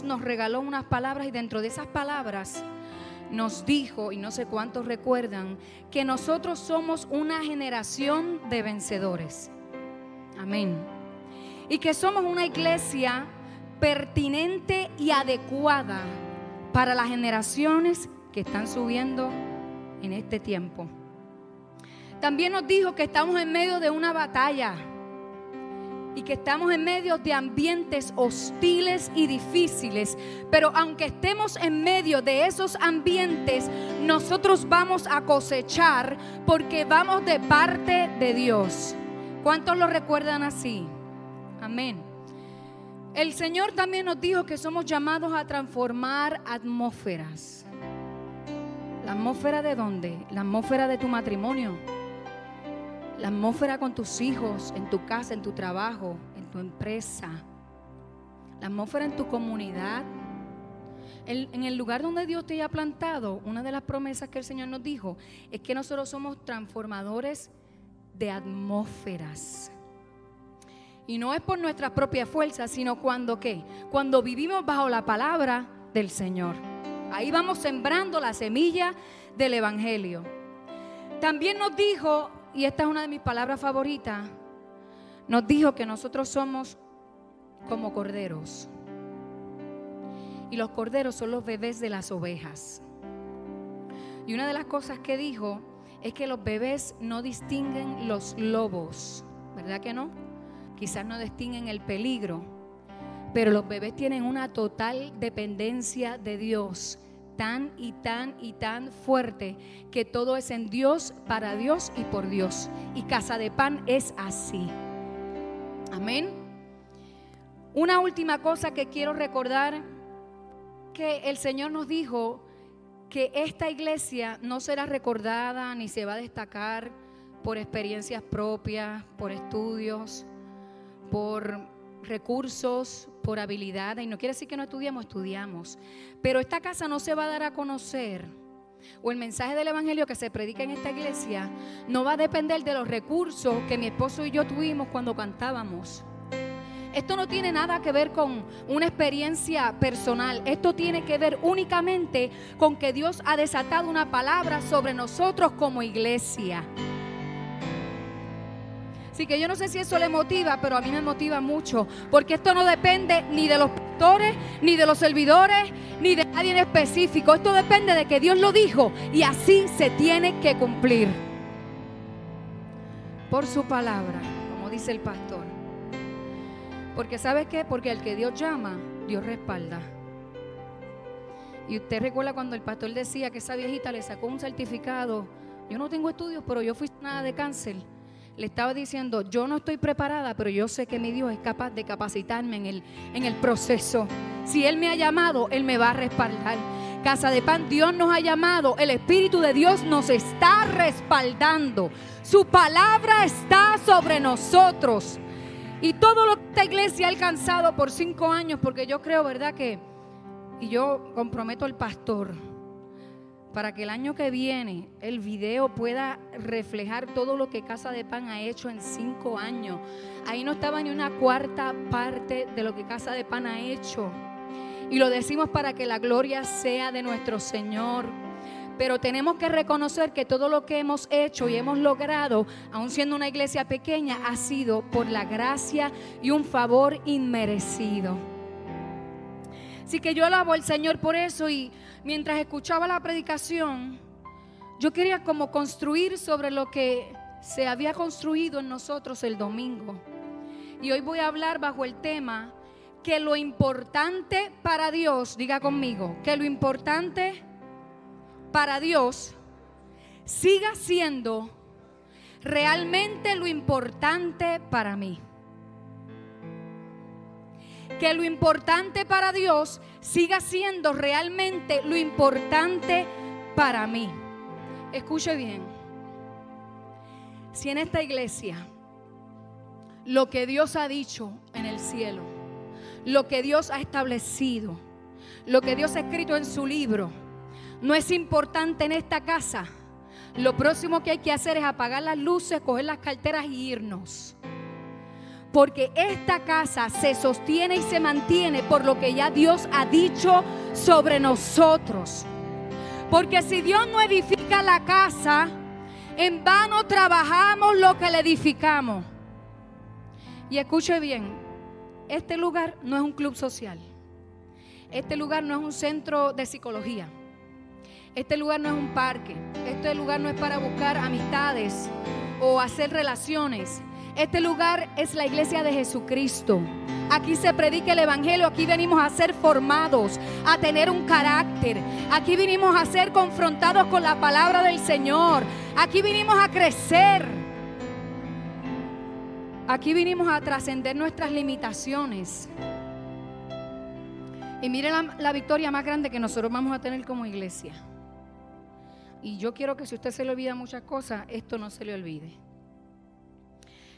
Nos regaló unas palabras y dentro de esas palabras nos dijo, y no sé cuántos recuerdan, que nosotros somos una generación de vencedores. Amén. Y que somos una iglesia pertinente y adecuada para las generaciones que están subiendo en este tiempo. También nos dijo que estamos en medio de una batalla y que estamos en medio de ambientes hostiles y difíciles. Pero aunque estemos en medio de esos ambientes, nosotros vamos a cosechar porque vamos de parte de Dios. ¿Cuántos lo recuerdan así? Amén. El Señor también nos dijo que somos llamados a transformar atmósferas. ¿La atmósfera de dónde? La atmósfera de tu matrimonio la atmósfera con tus hijos, en tu casa, en tu trabajo, en tu empresa, la atmósfera en tu comunidad, en el lugar donde Dios te haya plantado, una de las promesas que el Señor nos dijo es que nosotros somos transformadores de atmósferas. Y no es por nuestras propias fuerzas, sino cuando qué? Cuando vivimos bajo la palabra del Señor. Ahí vamos sembrando la semilla del Evangelio. También nos dijo y esta es una de mis palabras favoritas, nos dijo que nosotros somos como corderos. Y los corderos son los bebés de las ovejas. Y una de las cosas que dijo es que los bebés no distinguen los lobos, ¿verdad que no? Quizás no distinguen el peligro, pero los bebés tienen una total dependencia de Dios tan y tan y tan fuerte que todo es en Dios, para Dios y por Dios. Y Casa de Pan es así. Amén. Una última cosa que quiero recordar, que el Señor nos dijo que esta iglesia no será recordada ni se va a destacar por experiencias propias, por estudios, por recursos, por habilidad, y no quiere decir que no estudiamos, estudiamos, pero esta casa no se va a dar a conocer, o el mensaje del Evangelio que se predica en esta iglesia, no va a depender de los recursos que mi esposo y yo tuvimos cuando cantábamos. Esto no tiene nada que ver con una experiencia personal. Esto tiene que ver únicamente con que Dios ha desatado una palabra sobre nosotros como iglesia. Así que yo no sé si eso le motiva, pero a mí me motiva mucho, porque esto no depende ni de los pastores, ni de los servidores, ni de nadie en específico. Esto depende de que Dios lo dijo y así se tiene que cumplir. Por su palabra, como dice el pastor. Porque ¿sabe qué? Porque al que Dios llama, Dios respalda. Y usted recuerda cuando el pastor decía que esa viejita le sacó un certificado. Yo no tengo estudios, pero yo fui nada de cáncer le estaba diciendo, yo no estoy preparada, pero yo sé que mi Dios es capaz de capacitarme en el, en el proceso. Si Él me ha llamado, Él me va a respaldar. Casa de Pan, Dios nos ha llamado, el Espíritu de Dios nos está respaldando. Su palabra está sobre nosotros. Y todo lo que esta iglesia ha alcanzado por cinco años, porque yo creo, ¿verdad? Que, y yo comprometo al pastor, para que el año que viene el video pueda reflejar todo lo que Casa de Pan ha hecho en cinco años. Ahí no estaba ni una cuarta parte de lo que Casa de Pan ha hecho. Y lo decimos para que la gloria sea de nuestro Señor. Pero tenemos que reconocer que todo lo que hemos hecho y hemos logrado, aun siendo una iglesia pequeña, ha sido por la gracia y un favor inmerecido. Así que yo alabo al Señor por eso y mientras escuchaba la predicación, yo quería como construir sobre lo que se había construido en nosotros el domingo. Y hoy voy a hablar bajo el tema que lo importante para Dios, diga conmigo, que lo importante para Dios siga siendo realmente lo importante para mí. Que lo importante para Dios siga siendo realmente lo importante para mí. Escuche bien. Si en esta iglesia lo que Dios ha dicho en el cielo, lo que Dios ha establecido, lo que Dios ha escrito en su libro, no es importante en esta casa, lo próximo que hay que hacer es apagar las luces, coger las carteras y irnos. Porque esta casa se sostiene y se mantiene por lo que ya Dios ha dicho sobre nosotros. Porque si Dios no edifica la casa, en vano trabajamos lo que le edificamos. Y escuche bien, este lugar no es un club social. Este lugar no es un centro de psicología. Este lugar no es un parque. Este lugar no es para buscar amistades o hacer relaciones. Este lugar es la iglesia de Jesucristo. Aquí se predica el Evangelio, aquí venimos a ser formados, a tener un carácter. Aquí vinimos a ser confrontados con la palabra del Señor. Aquí vinimos a crecer. Aquí vinimos a trascender nuestras limitaciones. Y miren la, la, victoria más grande que nosotros vamos a tener como iglesia. Y yo quiero que si usted se le olvida muchas cosas, esto no se le olvide.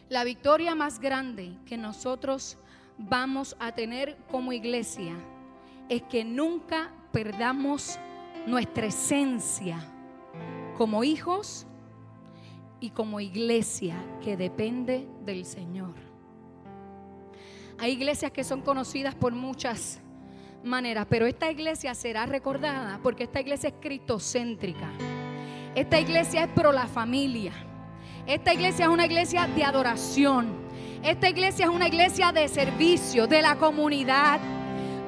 La victoria más grande que nosotros vamos a tener como iglesia es que nunca perdamos nuestra esencia como hijos y como iglesia que depende del Señor. Hay iglesias que son conocidas por muchas maneras, pero esta iglesia será recordada porque esta iglesia es cristocéntrica. Esta iglesia es pro la familia. Esta iglesia es una iglesia de adoración. Esta iglesia es una iglesia de servicio, de la comunidad.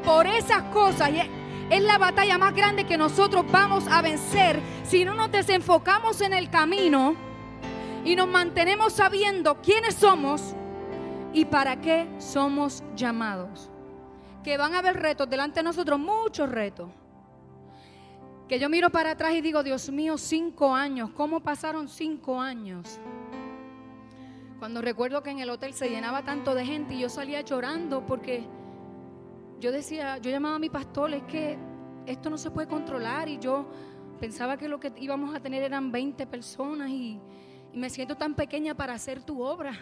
Por esas cosas es la batalla más grande que nosotros vamos a vencer si no nos desenfocamos en el camino y nos mantenemos sabiendo quiénes somos y para qué somos llamados. Que van a haber retos delante de nosotros, muchos retos. Que yo miro para atrás y digo, Dios mío, cinco años, ¿cómo pasaron cinco años? Cuando recuerdo que en el hotel se llenaba tanto de gente y yo salía llorando porque yo decía, yo llamaba a mi pastor, es que esto no se puede controlar y yo pensaba que lo que íbamos a tener eran 20 personas y, y me siento tan pequeña para hacer tu obra.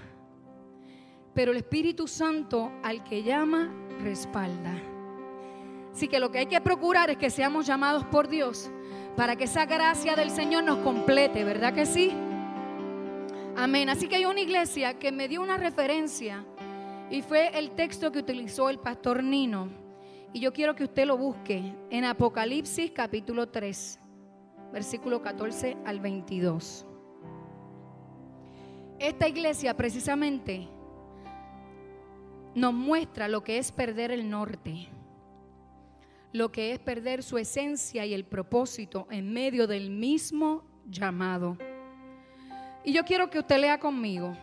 Pero el Espíritu Santo al que llama, respalda. Así que lo que hay que procurar es que seamos llamados por Dios para que esa gracia del Señor nos complete, ¿verdad que sí? Amén. Así que hay una iglesia que me dio una referencia y fue el texto que utilizó el pastor Nino. Y yo quiero que usted lo busque en Apocalipsis capítulo 3, versículo 14 al 22. Esta iglesia precisamente nos muestra lo que es perder el norte lo que es perder su esencia y el propósito en medio del mismo llamado. Y yo quiero que usted lea conmigo.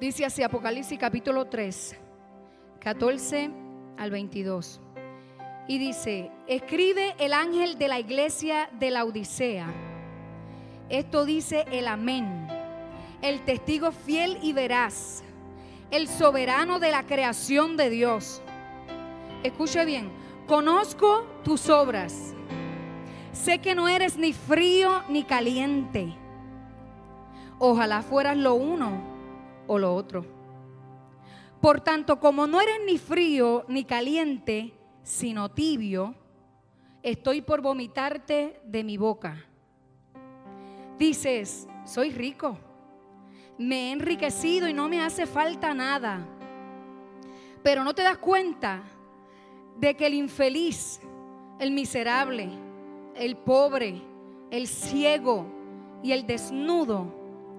Dice así Apocalipsis capítulo 3, 14 al 22. Y dice, escribe el ángel de la iglesia de la Odisea. Esto dice el amén, el testigo fiel y veraz, el soberano de la creación de Dios escuche bien, conozco tus obras. Sé que no eres ni frío ni caliente. Ojalá fueras lo uno o lo otro. Por tanto, como no eres ni frío ni caliente, sino tibio, estoy por vomitarte de mi boca. Dices, soy rico, me he enriquecido y no me hace falta nada. Pero no te das cuenta de que el infeliz, el miserable, el pobre, el ciego y el desnudo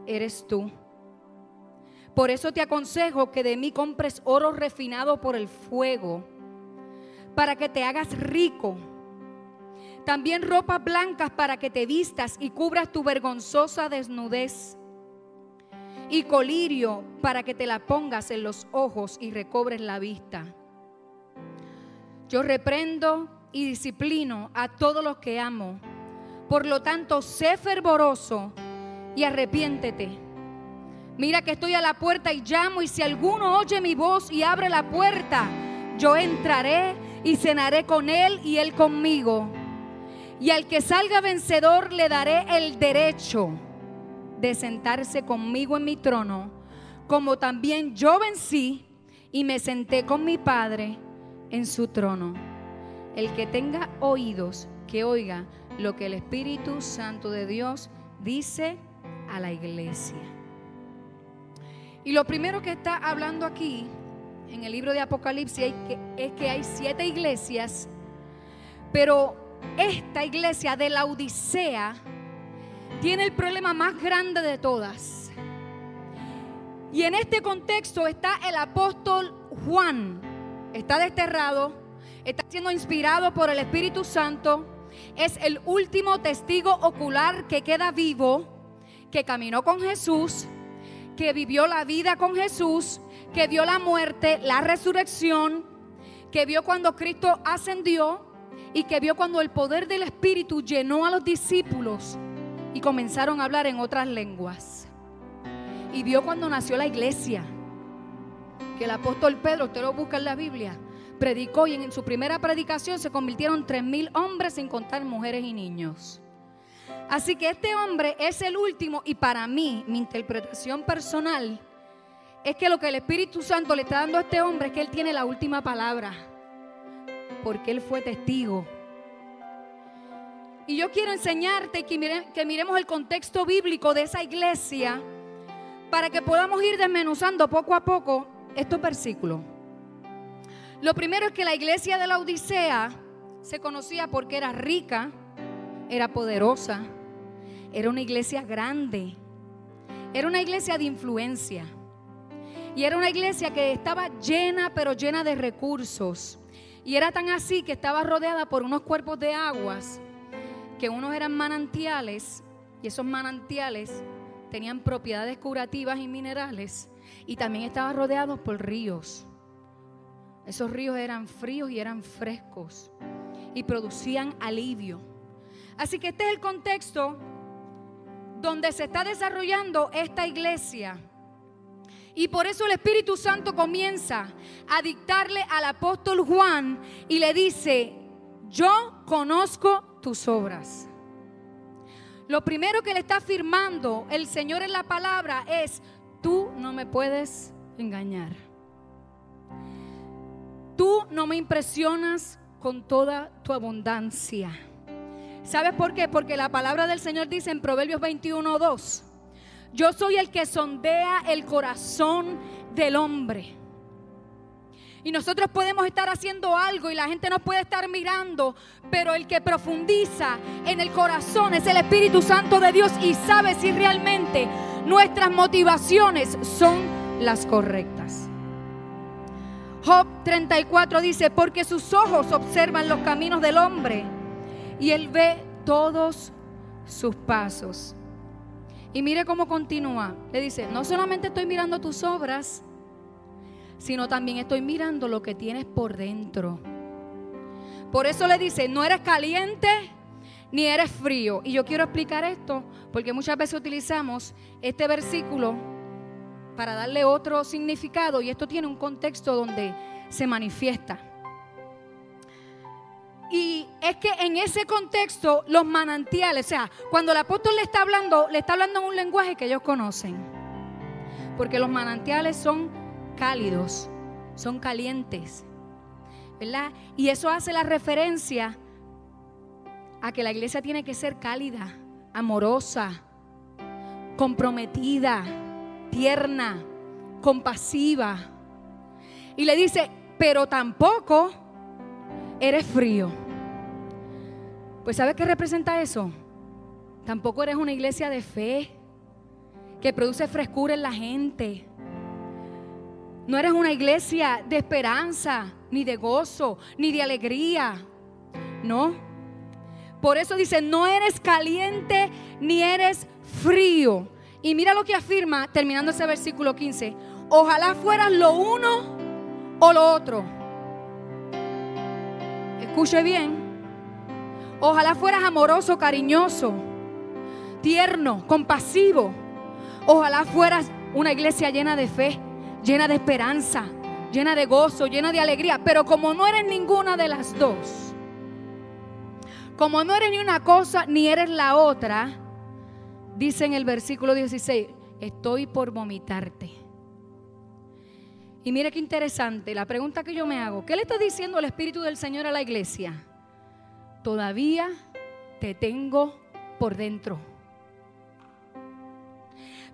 eres tú. Por eso te aconsejo que de mí compres oro refinado por el fuego, para que te hagas rico. También ropas blancas para que te vistas y cubras tu vergonzosa desnudez. Y colirio para que te la pongas en los ojos y recobres la vista yo reprendo y disciplino a todos los que amo. Por lo tanto, sé fervoroso y arrepiéntete. Mira que estoy a la puerta y llamo y si alguno oye mi voz y abre la puerta, yo entraré y cenaré con él y él conmigo. Y al que salga vencedor le daré el derecho de sentarse conmigo en mi trono, como también yo vencí y me senté con mi Padre en su trono. El que tenga oídos, que oiga lo que el Espíritu Santo de Dios dice a la iglesia. Y lo primero que está hablando aquí en el libro de Apocalipsis es que hay siete iglesias, pero esta iglesia de la Odisea tiene el problema más grande de todas. Y en este contexto está el apóstol Juan. Está desterrado, está siendo inspirado por el Espíritu Santo. Es el último testigo ocular que queda vivo, que caminó con Jesús que vivió la vida con Jesús, que vio la muerte, la resurrección, que vio cuando Cristo ascendió y que vio cuando el poder del Espíritu llenó a los discípulos y comenzaron a hablar en otras lenguas. Y vio cuando nació la iglesia, que el apóstol Pedro, usted lo busca en la Biblia, predicó y en su primera predicación se convirtieron tres mil hombres sin contar mujeres y niños. Así que este hombre es el último y para mí, mi interpretación personal, es que lo que el Espíritu Santo le está dando a este hombre es que él tiene la última palabra, porque él fue testigo. Y yo quiero enseñarte que, que miremos el contexto bíblico de esa iglesia para que podamos ir desmenuzando poco a poco estos versículos. Lo primero es que la iglesia de la Odisea se conocía porque era rica, era poderosa, era una iglesia grande, era una iglesia de influencia. Y era una iglesia que estaba llena, pero llena de recursos. Y era tan así que estaba rodeada por unos cuerpos de aguas, que unos eran manantiales, y esos manantiales tenían propiedades curativas y minerales, y también estaba rodeados por ríos. Esos ríos eran fríos y eran frescos, y producían alivio. Así que este es el contexto donde se está desarrollando esta iglesia. Y por eso el Espíritu Santo comienza a dictarle al apóstol Juan y le dice, yo conozco tus obras. Lo primero que le está afirmando el Señor en la palabra es, tú no me puedes engañar. Tú no me impresionas con toda tu abundancia. ¿Sabes por qué? Porque la palabra del Señor dice en Proverbios 21, 2, yo soy el que sondea el corazón del hombre. Y nosotros podemos estar haciendo algo y la gente nos puede estar mirando, pero el que profundiza en el corazón es el Espíritu Santo de Dios y sabe si realmente nuestras motivaciones son las correctas. Job 34 dice, porque sus ojos observan los caminos del hombre y Él ve todos sus pasos. Y mire cómo continúa. Le dice, no solamente estoy mirando tus obras, sino también estoy mirando lo que tienes por dentro. Por eso le dice, no eres caliente ni eres frío. Y yo quiero explicar esto porque muchas veces utilizamos este versículo para darle otro significado y esto tiene un contexto donde se manifiesta. Y es que en ese contexto los manantiales, o sea, cuando el apóstol le está hablando, le está hablando en un lenguaje que ellos conocen. Porque los manantiales son cálidos, son calientes. ¿Verdad? Y eso hace la referencia a que la iglesia tiene que ser cálida, amorosa, comprometida, tierna, compasiva. Y le dice, pero tampoco eres frío. Pues ¿sabes qué representa eso? Tampoco eres una iglesia de fe que produce frescura en la gente. No eres una iglesia de esperanza, ni de gozo, ni de alegría. No. Por eso dice, no eres caliente ni eres frío. Y mira lo que afirma terminando ese versículo 15. Ojalá fueras lo uno o lo otro Escuche bien. Ojalá fueras amoroso, cariñoso, tierno, compasivo. Ojalá fueras una iglesia llena de fe, llena de esperanza, llena de gozo, llena de alegría. Pero como no eres ninguna de las dos, como no eres ni una cosa ni eres la otra, dice en el versículo 16, estoy por vomitarte. Y mire qué interesante, la pregunta que yo me hago, ¿qué le está diciendo el Espíritu del Señor a la iglesia? Todavía te tengo por dentro.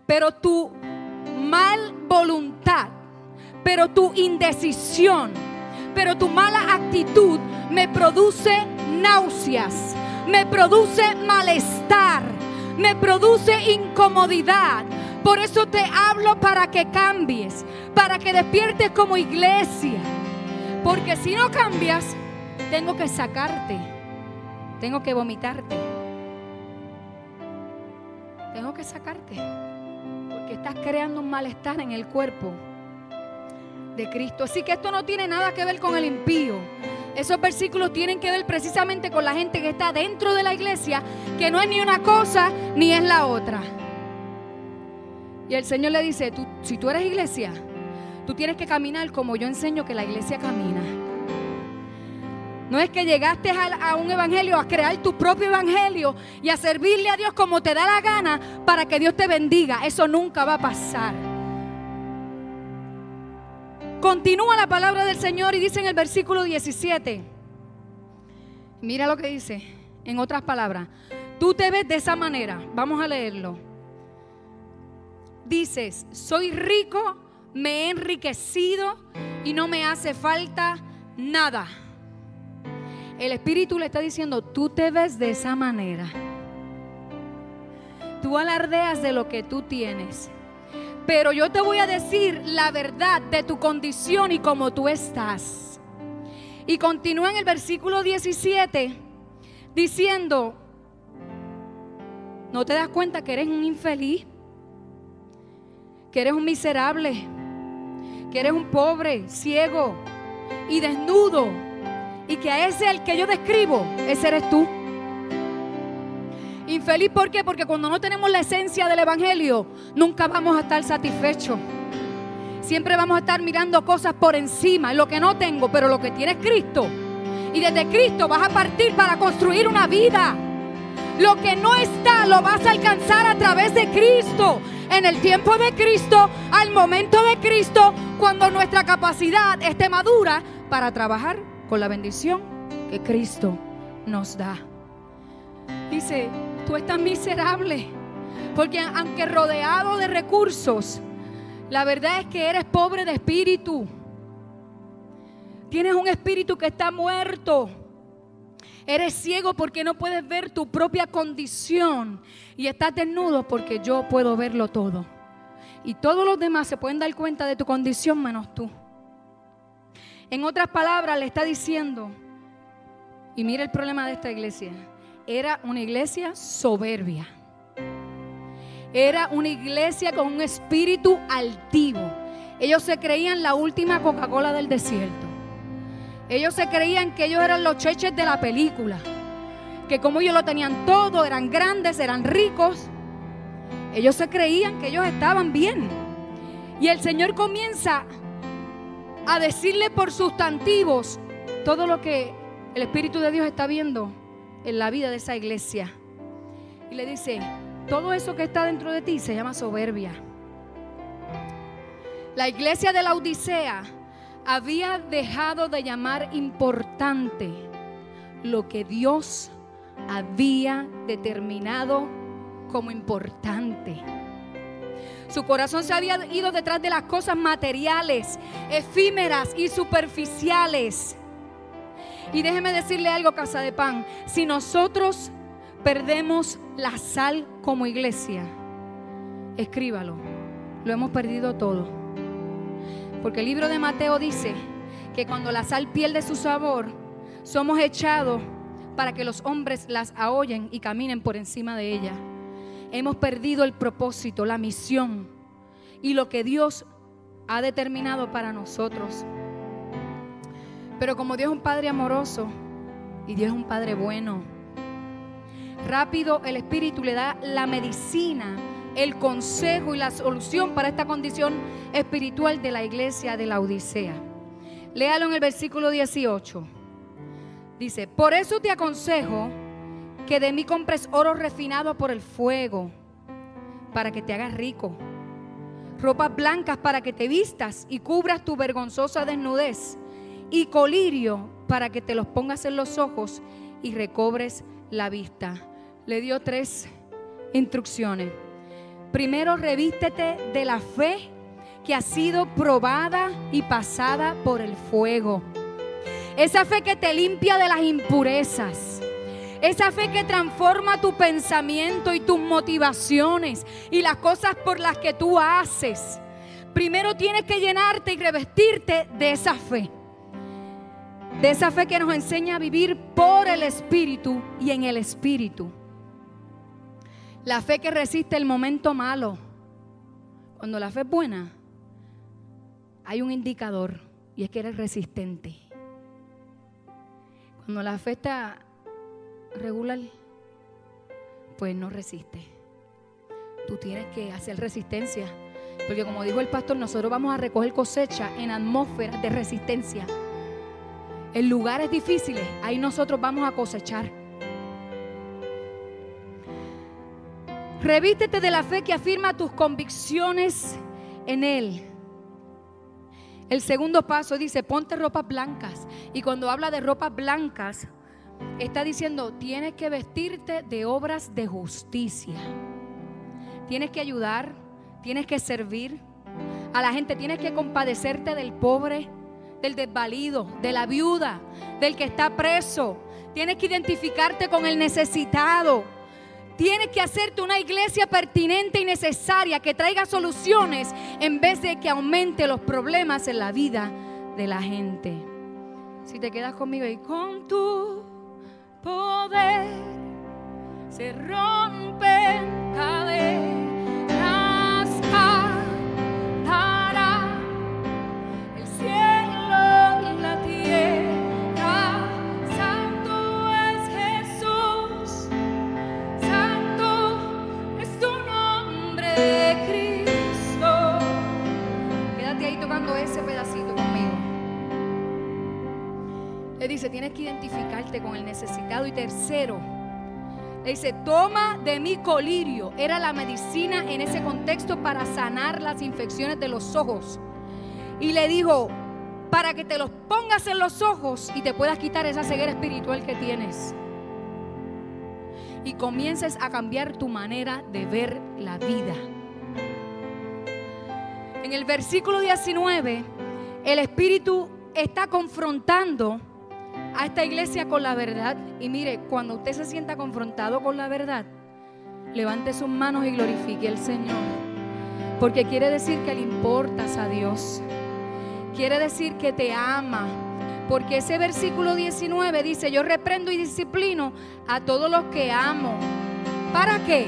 Pero tu mal voluntad, pero tu indecisión, pero tu mala actitud me produce náuseas, me produce malestar, me produce incomodidad. Por eso te hablo para que cambies, para que despiertes como iglesia. Porque si no cambias, tengo que sacarte, tengo que vomitarte, tengo que sacarte, porque estás creando un malestar en el cuerpo de Cristo. Así que esto no tiene nada que ver con el impío. Esos versículos tienen que ver precisamente con la gente que está dentro de la iglesia, que no es ni una cosa ni es la otra. Y el Señor le dice, tú, si tú eres iglesia, tú tienes que caminar como yo enseño que la iglesia camina. No es que llegaste a, a, un evangelio, a crear tu propio evangelio y a servirle a Dios como te da la gana para que Dios te bendiga. Eso nunca va a pasar. Continúa la palabra del Señor y dice en el versículo 17. Mira lo que dice. En otras palabras, tú te ves de esa manera. Vamos a leerlo. Dices, soy rico, me he enriquecido y no me hace falta nada. El Espíritu le está diciendo, tú te ves de esa manera. Tú alardeas de lo que tú tienes. Pero yo te voy a decir la verdad de tu condición y cómo tú estás. Y continúa en el versículo 17 diciendo, ¿no te das cuenta que eres un infeliz? Que eres un miserable, que eres un pobre, ciego y desnudo. Y que a ese el que yo describo, ese eres tú. Infeliz, ¿por qué? Porque cuando no tenemos la esencia del Evangelio, nunca vamos a estar satisfechos. Siempre vamos a estar mirando cosas por encima, lo que no tengo, pero lo que tiene es Cristo. Y desde Cristo vas a partir para construir una vida. Lo que no está lo vas a alcanzar a través de Cristo. En el tiempo de Cristo, al momento de Cristo, cuando nuestra capacidad esté madura para trabajar con la bendición que Cristo nos da. Dice, tú estás miserable. Porque aunque rodeado de recursos, la verdad es que eres pobre de espíritu. Tienes un espíritu que está muerto. Eres ciego porque no puedes ver tu propia condición. Y estás desnudo porque yo puedo verlo todo. Y todos los demás se pueden dar cuenta de tu condición menos tú. En otras palabras, le está diciendo, y mira el problema de esta iglesia era una iglesia soberbia. Era una iglesia con un espíritu altivo. Ellos se creían la última Coca-Cola del desierto. Ellos se creían que ellos eran los cheches de la película. Que como ellos lo tenían todo, eran grandes, eran ricos. Ellos se creían que ellos estaban bien. Y el Señor comienza a decirle por sustantivos todo lo que el Espíritu de Dios está viendo en la vida de esa iglesia. Y le dice, todo eso que está dentro de ti se llama soberbia. La iglesia de la Odisea había dejado de llamar importante lo que Dios había determinado como importante. Su corazón se había ido detrás de las cosas materiales, efímeras y superficiales. Y déjeme decirle algo, Casa de Pan. Si nosotros perdemos la sal como iglesia, escríbalo. Lo hemos perdido todo. Porque el libro de Mateo dice que cuando la sal pierde su sabor, somos echados para que los hombres las ahollen y caminen por encima de ella. Hemos perdido el propósito, la misión y lo que Dios ha determinado para nosotros. Pero como Dios es un Padre amoroso y Dios es un Padre bueno, rápido el Espíritu le da la medicina, el consejo y la solución para esta condición espiritual de la iglesia de la Odisea. Léalo en el versículo 18. Dice, por eso te aconsejo que de mí compres oro refinado por el fuego, para que te hagas rico. Ropas blancas para que te vistas y cubras tu vergonzosa desnudez y colirio para que te los pongas en los ojos y recobres la vista. Le dio tres instrucciones. Primero, revístete de la fe que ha sido probada y pasada por el fuego. Esa fe que te limpia de las impurezas. Esa fe que transforma tu pensamiento y tus motivaciones y las cosas por las que tú haces. Primero tienes que llenarte y revestirte de esa fe. De esa fe que nos enseña a vivir por el Espíritu y en el Espíritu. La fe que resiste el momento malo. Cuando la fe es buena, hay un indicador y es que eres resistente. Cuando la fe está regular, pues no resiste. Tú tienes que hacer resistencia. Porque como dijo el pastor, nosotros vamos a recoger cosecha en atmósferas de resistencia. En lugares difíciles, ahí nosotros vamos a cosechar. Revístete de la fe que afirma tus convicciones en Él. El segundo paso dice, ponte ropas blancas. Y cuando habla de ropas blancas, está diciendo, tienes que vestirte de obras de justicia. Tienes que ayudar, tienes que servir a la gente, tienes que compadecerte del pobre, del desvalido, de la viuda, del que está preso. Tienes que identificarte con el necesitado. Tienes que hacerte una iglesia pertinente y necesaria que traiga soluciones en vez de que aumente los problemas en la vida de la gente. Si te quedas conmigo y con tu poder se rompen cadenas. Que identificarte con el necesitado. Y tercero, le dice, toma de mi colirio. Era la medicina en ese contexto para sanar las infecciones de los ojos. Y le dijo, para que te los pongas en los ojos y te puedas quitar esa ceguera espiritual que tienes. Y comiences a cambiar tu manera de ver la vida. En el versículo 19, el Espíritu está confrontando a esta iglesia con la verdad. Y mire, cuando usted se sienta confrontado con la verdad, levante sus manos y glorifique al Señor. Porque quiere decir que le importas a Dios. Quiere decir que te ama. Porque ese versículo 19 dice, yo reprendo y disciplino a todos los que amo. ¿Para qué?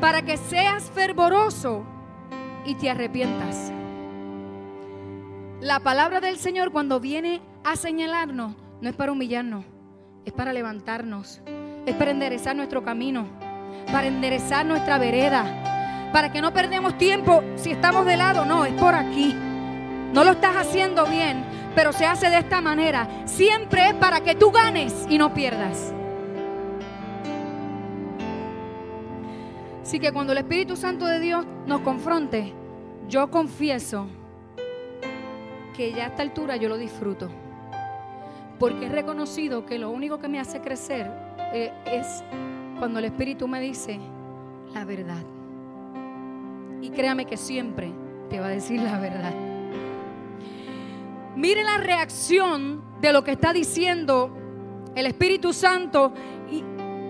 Para que seas fervoroso y te arrepientas. La palabra del Señor cuando viene a señalarnos no es para humillarnos, es para levantarnos, es para enderezar nuestro camino, para enderezar nuestra vereda, para que no perdemos tiempo si estamos de lado, no, es por aquí. No lo estás haciendo bien, pero se hace de esta manera. Siempre es para que tú ganes y no pierdas. Así que cuando el Espíritu Santo de Dios nos confronte, yo confieso que ya a esta altura yo lo disfruto porque he reconocido que lo único que me hace crecer eh, es cuando el Espíritu me dice la verdad. Y créame que siempre te va a decir la verdad. Mire la reacción de lo que está diciendo el Espíritu Santo y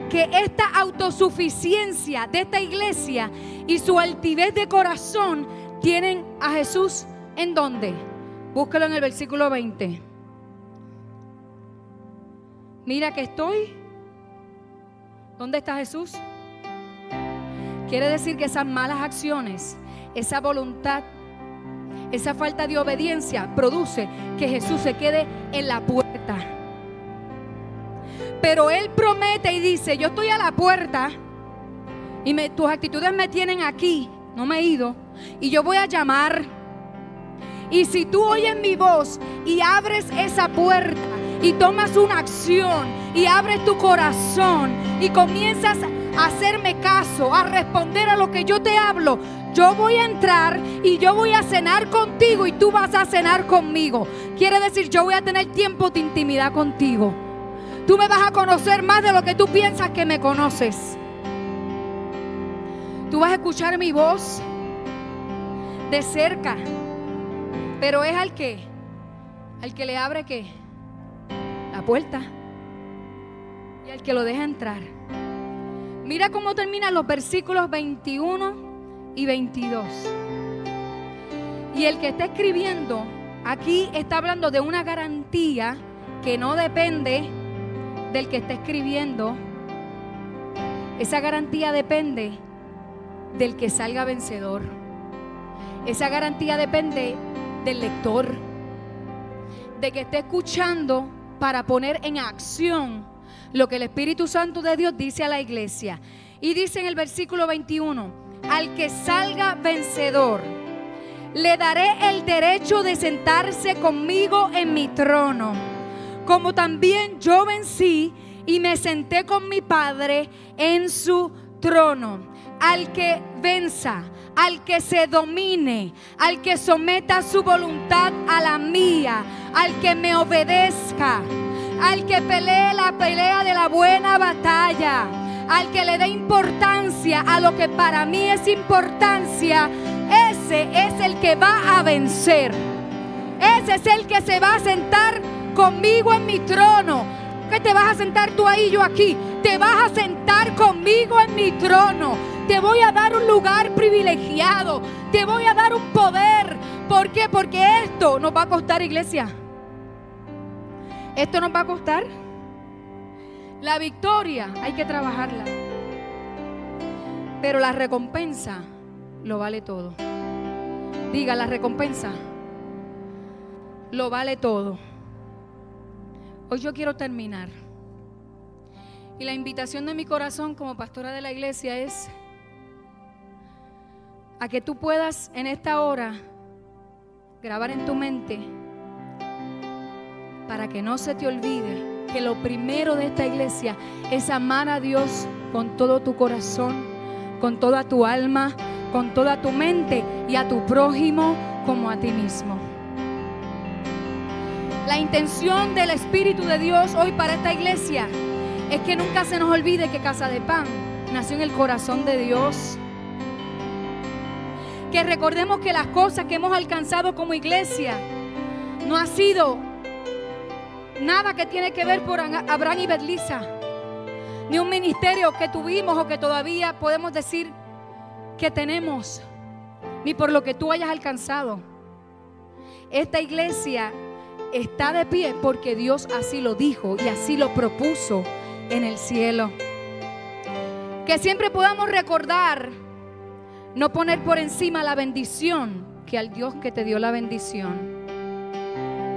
que esta autosuficiencia de esta iglesia y su altivez de corazón tienen a Jesús en dónde? Búscalo en el versículo 20 mira que estoy. ¿Dónde está Jesús? Quiere decir que esas malas acciones, esa voluntad, esa falta de obediencia produce que Jesús se quede en la puerta. Pero Él promete y dice, yo estoy a la puerta y tus actitudes me tienen aquí, no me he ido, y yo voy a llamar. Y si tú oyes mi voz y abres esa puerta, y tomas una acción y abres tu corazón y comienzas a hacerme caso, a responder a lo que yo te hablo, yo voy a entrar y yo voy a cenar contigo y tú vas a cenar conmigo. Quiere decir, yo voy a tener tiempo de intimidad contigo. Tú me vas a conocer más de lo que tú piensas que me conoces. Tú vas a escuchar mi voz. de cerca. Pero es al que, al que le abre qué? Puerta. Y al que lo deja entrar. Mira cómo terminan los versículos 21 y 22. Y el que está escribiendo aquí está hablando de una garantía que no depende del que está escribiendo. Esa garantía depende del que salga vencedor. Esa garantía depende del lector, de que esté escuchando para poner en acción lo que el Espíritu Santo de Dios dice a la iglesia. Y dice en el versículo 21, al que salga vencedor, le daré el derecho de sentarse conmigo en mi trono, como también yo vencí y me senté con mi Padre en su trono. Al que venza, al que se domine, al que someta su voluntad a la mía, al que me obedezca, al que pelee la pelea de la buena batalla, al que le dé importancia a lo que para mí es importancia, ese es el que va a vencer. Ese es el que se va a sentar conmigo en mi trono. ¿Qué te vas a sentar tú ahí, yo aquí? Te vas a sentar conmigo en mi trono. Te voy a dar un lugar privilegiado. Te voy a dar un poder. ¿Por qué? Porque esto nos va a costar, iglesia. Esto nos va a costar. La victoria hay que trabajarla. Pero la recompensa lo vale todo. Diga, la recompensa lo vale todo. Hoy yo quiero terminar. Y la invitación de mi corazón como pastora de la iglesia es a que tú puedas en esta hora grabar en tu mente para que no se te olvide que lo primero de esta iglesia es amar a Dios con todo tu corazón, con toda tu alma, con toda tu mente y a tu prójimo como a ti mismo. La intención del Espíritu de Dios hoy para esta iglesia es que nunca se nos olvide que Casa de Pan nació en el corazón de Dios. Que recordemos que las cosas que hemos alcanzado como iglesia no ha sido Nada que tiene que ver por Abraham y Berlisa. Ni un ministerio que tuvimos o que todavía podemos decir que tenemos. Ni por lo que tú hayas alcanzado. Esta iglesia está de pie porque Dios así lo dijo y así lo propuso en el cielo. Que siempre podamos recordar, no poner por encima la bendición que al Dios que te dio la bendición.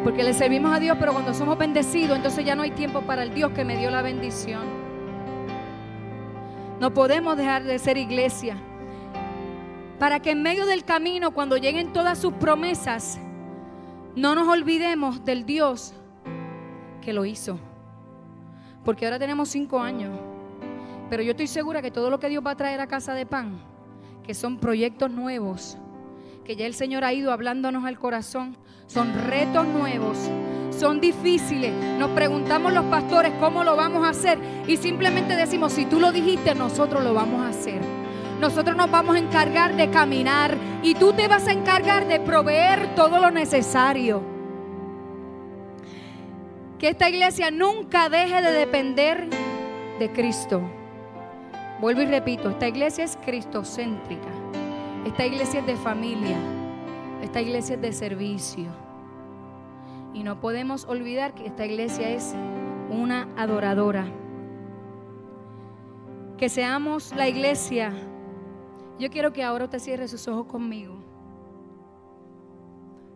Porque le servimos a Dios, pero cuando somos bendecidos, entonces ya no hay tiempo para el Dios que me dio la bendición. No podemos dejar de ser iglesia. Para que en medio del camino, cuando lleguen todas sus promesas, no nos olvidemos del Dios que lo hizo. Porque ahora tenemos cinco años. Pero yo estoy segura que todo lo que Dios va a traer a casa de pan, que son proyectos nuevos, que ya el Señor ha ido hablándonos al corazón, son retos nuevos, son difíciles. Nos preguntamos los pastores cómo lo vamos a hacer y simplemente decimos, si tú lo dijiste, nosotros lo vamos a hacer. Nosotros nos vamos a encargar de caminar y tú te vas a encargar de proveer todo lo necesario. Que esta iglesia nunca deje de depender de Cristo. Vuelvo y repito, esta iglesia es cristocéntrica. Esta iglesia es de familia. Esta iglesia es de servicio. Y no podemos olvidar que esta iglesia es una adoradora. Que seamos la iglesia. Yo quiero que ahora usted cierre sus ojos conmigo.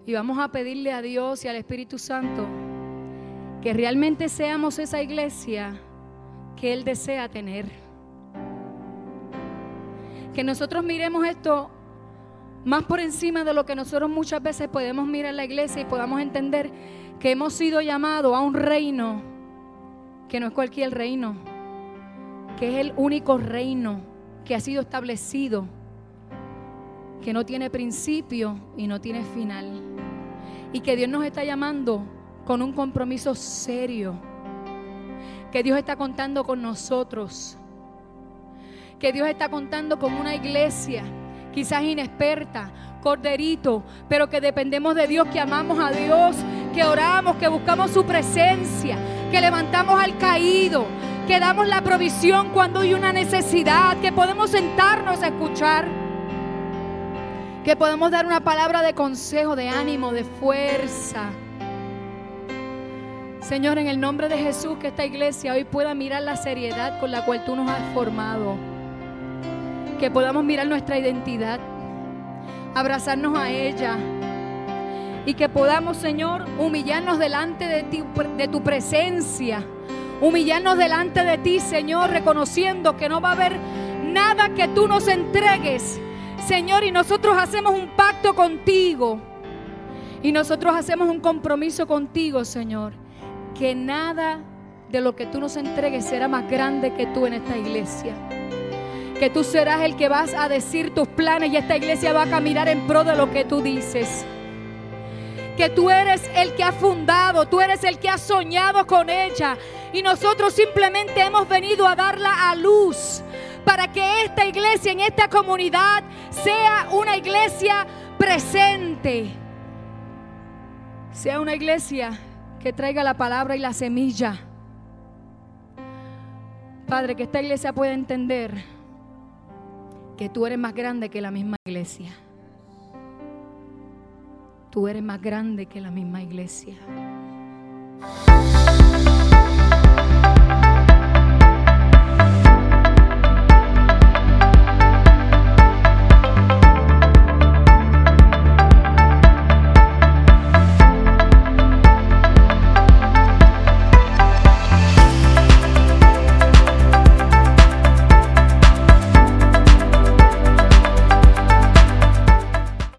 Y vamos a pedirle a Dios y al Espíritu Santo que realmente seamos esa iglesia que Él desea tener. Que nosotros miremos esto más por encima de lo que nosotros muchas veces podemos mirar en la iglesia y podamos entender que hemos sido llamados a un reino que no es cualquier reino, que es el único reino que ha sido establecido, que no tiene principio y no tiene final. Y que Dios nos está llamando con un compromiso serio, que Dios está contando con nosotros, que Dios está contando con una iglesia quizás inexperta, corderito, pero que dependemos de Dios, que amamos a Dios, que oramos, que buscamos su presencia, que levantamos al caído, que damos la provisión cuando hay una necesidad, que podemos sentarnos a escuchar, que podemos dar una palabra de consejo, de ánimo, de fuerza. Señor, en el nombre de Jesús, que esta iglesia hoy pueda mirar la seriedad con la cual tú nos has formado. Que podamos mirar nuestra identidad, abrazarnos a ella. Y que podamos, Señor, humillarnos delante de, ti, de tu presencia. Humillarnos delante de ti, Señor, reconociendo que no va a haber nada que tú nos entregues, Señor, y nosotros hacemos un pacto contigo. Y nosotros hacemos un compromiso contigo, Señor que nada de lo que tú nos entregues será más grande que tú en esta iglesia. Que tú serás el que vas a decir tus planes y esta iglesia va a caminar en pro de lo que tú dices. Que tú eres el que ha fundado, tú eres el que ha soñado con ella. Y nosotros simplemente hemos venido a darla a luz para que esta iglesia en esta comunidad sea una iglesia presente. Sea una iglesia que traiga la palabra y la semilla. Padre, que esta iglesia pueda entender que tú eres más grande que la misma iglesia. Tú eres más grande que la misma iglesia.